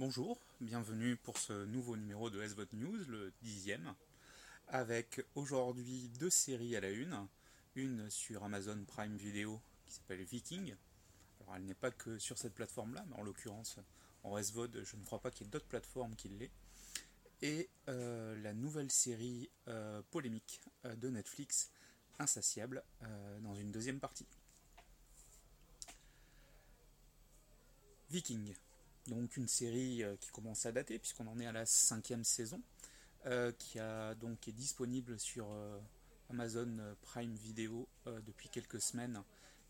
Bonjour, bienvenue pour ce nouveau numéro de SVOT News, le dixième, avec aujourd'hui deux séries à la une, une sur Amazon Prime Video qui s'appelle Viking. Alors elle n'est pas que sur cette plateforme-là, mais en l'occurrence en SVOD, je ne crois pas qu'il y ait d'autres plateformes qui l'aient. Et euh, la nouvelle série euh, polémique euh, de Netflix, Insatiable, dans une deuxième partie. Viking, donc une série euh, qui commence à dater puisqu'on en est à la cinquième saison, euh, qui a donc est disponible sur euh, Amazon Prime Video depuis quelques semaines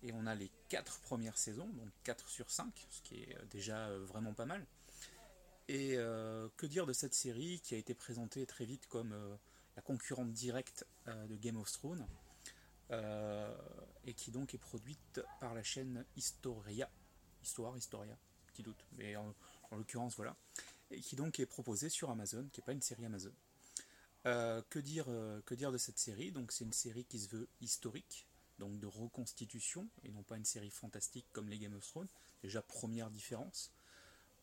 et on a les quatre premières saisons, donc 4 sur 5, ce qui est déjà vraiment pas mal. Et que dire de cette série qui a été présentée très vite comme la concurrente directe de Game of Thrones et qui donc est produite par la chaîne Historia. Histoire, Historia, doute, mais en, l'occurrence voilà, et qui donc est proposé sur Amazon, qui n'est pas une série Amazon. Euh, que, dire, euh, que dire de cette série? Donc c'est une série qui se veut historique, donc de reconstitution, et non pas une série fantastique comme les Game of Thrones. Déjà première différence.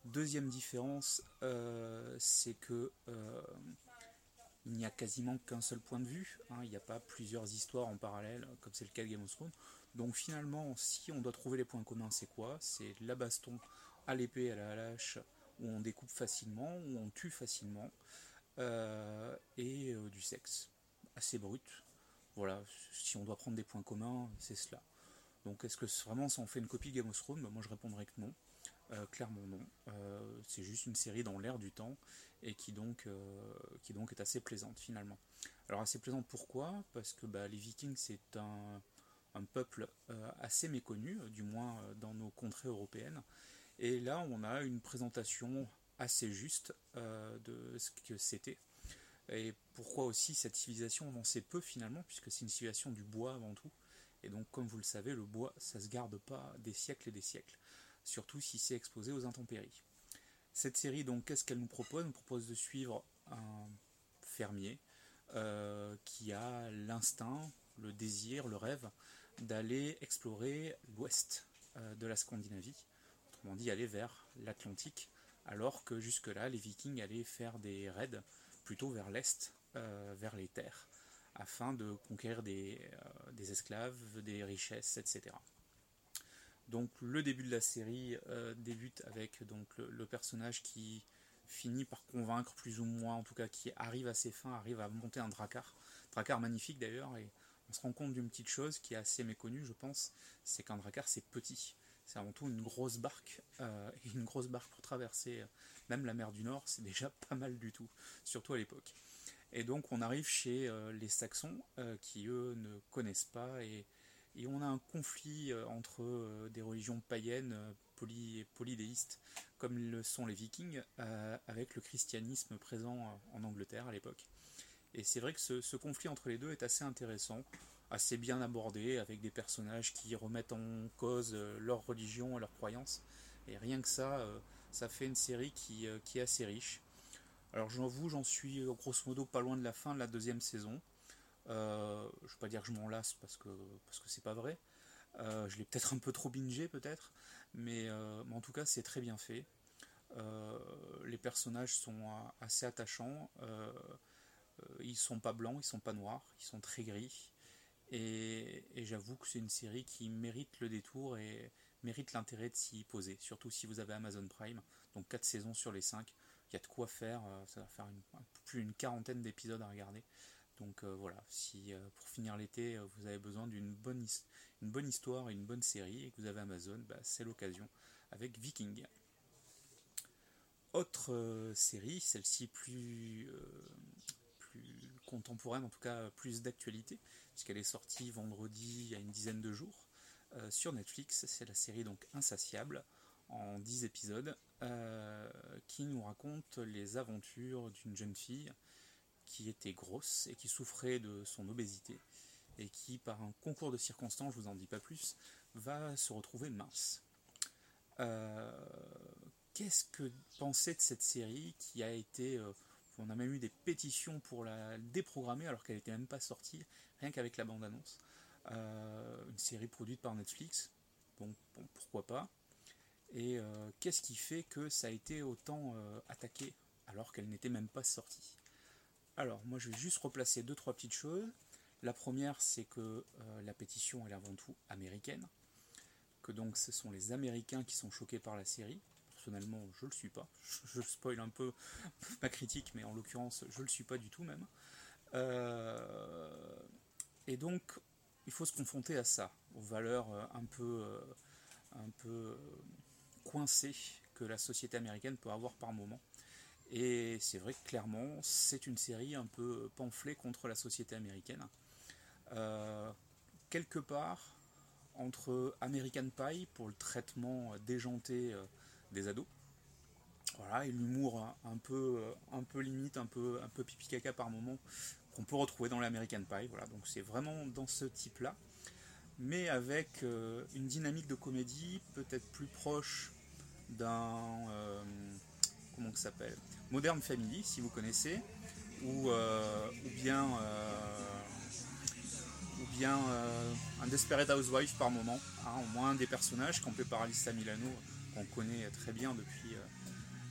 Deuxième différence, euh, c'est que il n'y a quasiment qu'un seul point de vue. Hein. il n'y a pas plusieurs histoires en parallèle, comme c'est le cas de Game of Thrones. Donc finalement, si on doit trouver les points communs, c'est quoi? C'est la baston à l'épée, à la hache, où on découpe facilement, où on tue facilement, euh, et euh, du sexe. Assez brut. Voilà, si on doit prendre des points communs, c'est cela. Donc est-ce que vraiment ça en fait une copie Game of Thrones? Moi je répondrais que non. Euh, clairement non. c'est juste une série dans l'air du temps et qui donc, qui donc est assez plaisante finalement. Alors assez plaisante pourquoi? Parce que bah, les Vikings c'est un, peuple assez méconnu, du moins dans nos contrées européennes, et là, on a une présentation assez juste euh, de ce que c'était. Et pourquoi aussi cette civilisation, on en sait peu finalement, puisque c'est une civilisation du bois avant tout. Et donc, comme vous le savez, le bois, ça se garde pas des siècles et des siècles, surtout si c'est exposé aux intempéries. Cette série, donc, qu'est-ce qu'elle nous propose? Elle nous propose de suivre un fermier euh, qui a l'instinct, le désir, le rêve d'aller explorer l'ouest euh, de la Scandinavie autrement dit aller vers l'Atlantique, alors que jusque-là les vikings allaient faire des raids plutôt vers l'est, euh, vers les terres, afin de conquérir des, euh, esclaves, des richesses, etc. Donc le début de la série euh, débute avec donc le, personnage qui finit par convaincre plus ou moins, en tout cas qui arrive à ses fins, arrive à monter un dracar, dracar magnifique d'ailleurs, et on se rend compte d'une petite chose qui est assez méconnue, je pense, c'est qu'un dracar c'est petit c'est avant tout une grosse barque, euh, et une grosse barque pour traverser euh, même la mer du Nord, c'est déjà pas mal du tout, surtout à l'époque. Et donc on arrive chez euh, les Saxons, qui eux ne connaissent pas, et, on a un conflit entre des religions païennes, poly, polydéistes, comme le sont les Vikings, avec le christianisme présent en Angleterre à l'époque. Et c'est vrai que ce, conflit entre les deux est assez intéressant, assez bien abordé, avec des personnages qui remettent en cause euh, leur religion et leurs croyances. Et rien que ça, euh, ça fait une série qui, euh, qui est assez riche. Alors j'avoue, j'en suis grosso modo pas loin de la fin de la deuxième saison. je ne vais pas dire que je m'en lasse parce que parce que c'est pas vrai. je l'ai peut-être un peu trop bingé peut-être, mais, mais, en tout cas c'est très bien fait. les personnages sont assez attachants. Ils sont pas blancs, ils sont pas noirs, ils sont très gris. Et, j'avoue que c'est une série qui mérite le détour et mérite l'intérêt de s'y poser, surtout si vous avez Amazon Prime, donc 4 saisons sur les 5, il y a de quoi faire, euh, ça va faire plus d'une quarantaine d'épisodes à regarder. Donc euh, voilà, si pour finir l'été vous avez besoin d'une bonne, une bonne histoire et une bonne série et que vous avez Amazon, bah, c'est l'occasion avec Viking. Autre série, celle-ci plus, contemporaine, en tout cas plus d'actualité, puisqu'elle est sortie vendredi il y a une dizaine de jours euh, sur Netflix. C'est la série donc Insatiable en 10 épisodes euh, qui nous raconte les aventures d'une jeune fille qui était grosse et qui souffrait de son obésité et qui, par un concours de circonstances, je vous en dis pas plus, va se retrouver mince. Euh, qu'est-ce que penser de cette série qui a été on a même eu des pétitions pour la déprogrammer alors qu'elle n'était même pas sortie, rien qu'avec la bande-annonce. Euh, une série produite par Netflix, bon, pourquoi pas. Et qu'est-ce qui fait que ça a été autant attaqué alors qu'elle n'était même pas sortie? Alors, moi je vais juste replacer deux trois petites choses. La première, c'est que la pétition est avant tout américaine, que donc ce sont les Américains qui sont choqués par la série, personnellement, je le suis pas. Je, spoil un peu ma critique, mais en l'occurrence, je le suis pas du tout même. Euh, et donc, il faut se confronter à ça, aux valeurs euh, un peu, euh, coincées que la société américaine peut avoir par moment. Et c'est vrai que clairement, c'est une série un peu pamphlet contre la société américaine. quelque part, entre American Pie pour le traitement déjanté des ados. Voilà, et l'humour un peu, un peu limite, un peu, un peu pipi caca par moment, qu'on peut retrouver dans l'American Pie. Voilà, donc c'est vraiment dans ce type-là, mais avec euh, une dynamique de comédie peut-être plus proche d'un euh, comment ça s'appelle Modern Family, si vous connaissez, ou, euh, ou bien ou bien un Desperate Housewife par moment, hein, au moins des personnages campés par Alyssa Milano qu'on connaît très bien depuis euh,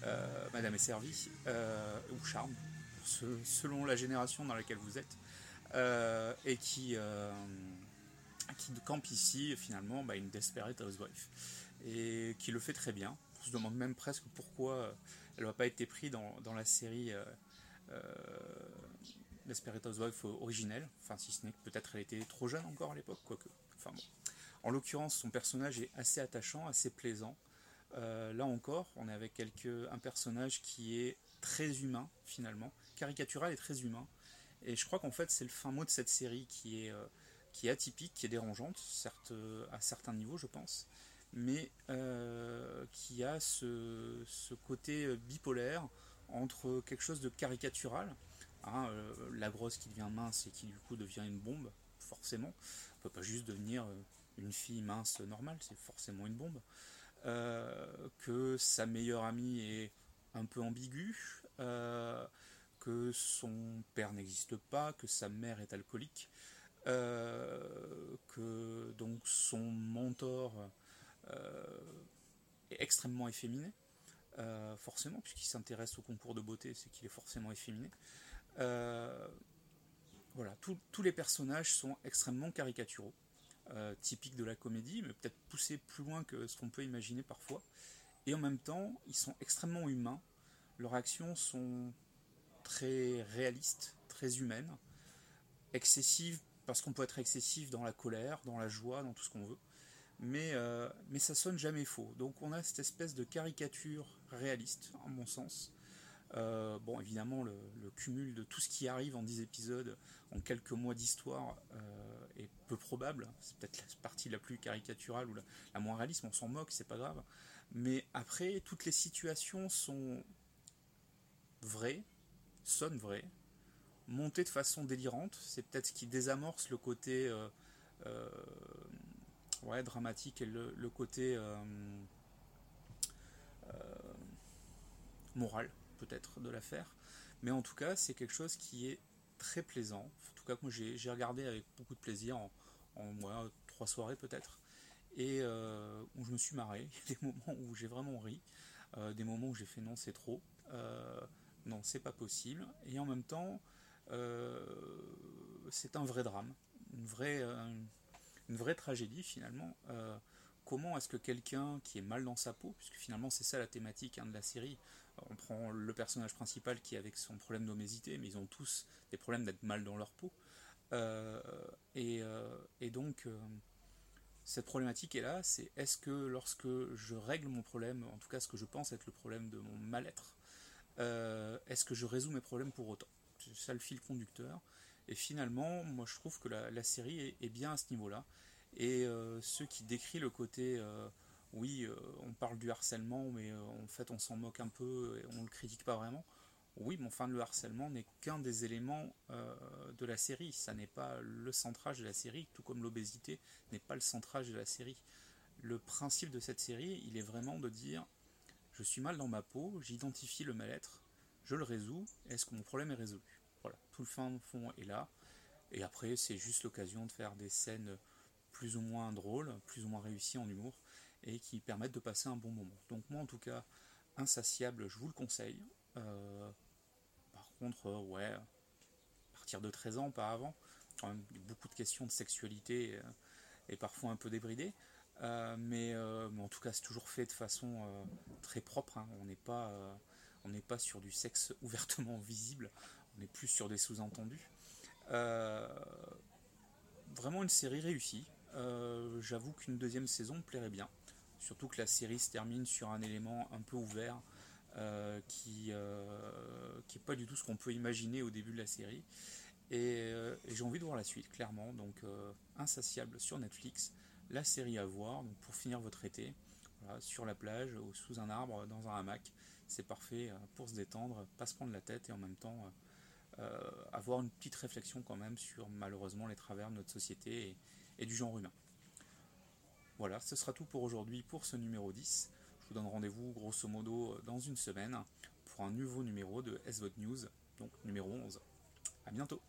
euh, Madame est servie, euh, ou Charme, selon la génération dans laquelle vous êtes, et qui, qui campe ici finalement bah, une Desperate Housewife, et qui le fait très bien. On se demande même presque pourquoi elle n'a pas été prise dans, la série Desperate Housewife originelle, enfin si ce n'est que peut-être elle était trop jeune encore à l'époque, quoique. Enfin. En l'occurrence, son personnage est assez attachant, assez plaisant. Euh, là encore, on est avec un personnage qui est très humain finalement, caricatural et très humain. Et je crois qu'en fait c'est le fin mot de cette série qui est, euh, atypique, qui est dérangeante, certes euh, à certains niveaux je pense, mais qui a ce, côté bipolaire entre quelque chose de caricatural, hein, la grosse qui devient mince et qui du coup devient une bombe, forcément. On peut pas juste devenir une fille mince normale, c'est forcément une bombe. Euh, que sa meilleure amie est un peu ambiguë, euh, que son père n'existe pas, que sa mère est alcoolique, euh, que donc son mentor est extrêmement efféminé, forcément, puisqu'il s'intéresse au concours de beauté, c'est qu'il est forcément efféminé. voilà, tous les personnages sont extrêmement caricaturaux. Euh, typique de la comédie, mais peut-être poussé plus loin que ce qu'on peut imaginer parfois. Et en même temps, ils sont extrêmement humains. Leurs actions sont très réalistes, très humaines, excessives parce qu'on peut être excessif dans la colère, dans la joie, dans tout ce qu'on veut. Mais, euh, mais ça sonne jamais faux. Donc on a cette espèce de caricature réaliste, en mon sens, euh, bon, évidemment, le, cumul de tout ce qui arrive en 10 épisodes, en quelques mois d'histoire, euh, est peu probable. C'est peut-être la partie la plus caricaturale ou la, moins réaliste, on s'en moque, c'est pas grave. Mais après, toutes les situations sont vraies, sonnent vraies, montées de façon délirante. C'est peut-être ce qui désamorce le côté euh, dramatique et le côté moral peut-être de la faire. Mais en tout cas, c'est quelque chose qui est très plaisant. En tout cas, moi j'ai regardé avec beaucoup de plaisir en, en trois soirées peut-être. Et euh, où je me suis marré. Il y a des moments où j'ai vraiment ri. Euh, des moments où j'ai fait non, c'est trop. Euh, non, c'est pas possible. Et en même temps, c'est un vrai drame. Une vraie, une vraie tragédie finalement comment est-ce que quelqu'un qui est mal dans sa peau, puisque finalement c'est ça la thématique hein, de la série, on prend le personnage principal qui est avec son problème d'obésité, mais ils ont tous des problèmes d'être mal dans leur peau. Euh, euh, et, donc, euh, cette problématique est là, c'est est-ce que lorsque je règle mon problème, en tout cas ce que je pense être le problème de mon mal-être, est-ce que je résous mes problèmes pour autant? C'est ça le fil conducteur. Et finalement, moi je trouve que la, série est, bien à ce niveau-là. Et ceux qui décrit le côté oui, euh, on parle du harcèlement, mais euh, en fait on s'en moque un peu et on le critique pas vraiment. Oui, mais enfin le harcèlement n'est qu'un des éléments euh, de la série. Ça n'est pas le centrage de la série, tout comme l'obésité n'est pas le centrage de la série. Le principe de cette série, il est vraiment de dire je suis mal dans ma peau, j'identifie le mal-être, je le résous, est-ce que mon problème est résolu? Voilà, tout le fin fond est là. Et après, c'est juste l'occasion de faire des scènes plus ou moins drôles, plus ou moins réussies en humour. et qui permettent de passer un bon moment. Donc moi en tout cas, Insatiable, je vous le conseille. Euh, par contre, euh, ouais, à partir de 13 ans, pas avant, quand même beaucoup de questions de sexualité et parfois un peu débridées. mais, en tout cas, c'est toujours fait de façon très propre. Hein. On n'est pas, on n'est pas sur du sexe ouvertement visible. On est plus sur des sous-entendus. vraiment une série réussie. J'avoue qu'une deuxième saison me plairait bien. Surtout que la série se termine sur un élément un peu ouvert euh, qui n'est euh, pas du tout ce qu'on peut imaginer au début de la série. Et, euh, j'ai envie de voir la suite, clairement. Donc, Insatiable sur Netflix, la série à voir. Pour finir votre été, sur la plage, ou sous un arbre, dans un hamac, c'est parfait pour se détendre, pas se prendre la tête et en même temps avoir une petite réflexion quand même sur malheureusement les travers de notre société et du genre humain. Voilà, ce sera tout pour aujourd'hui pour ce numéro 10. Je vous donne rendez-vous grosso modo dans une semaine pour un nouveau numéro de SVOT News, donc numéro 11. A bientôt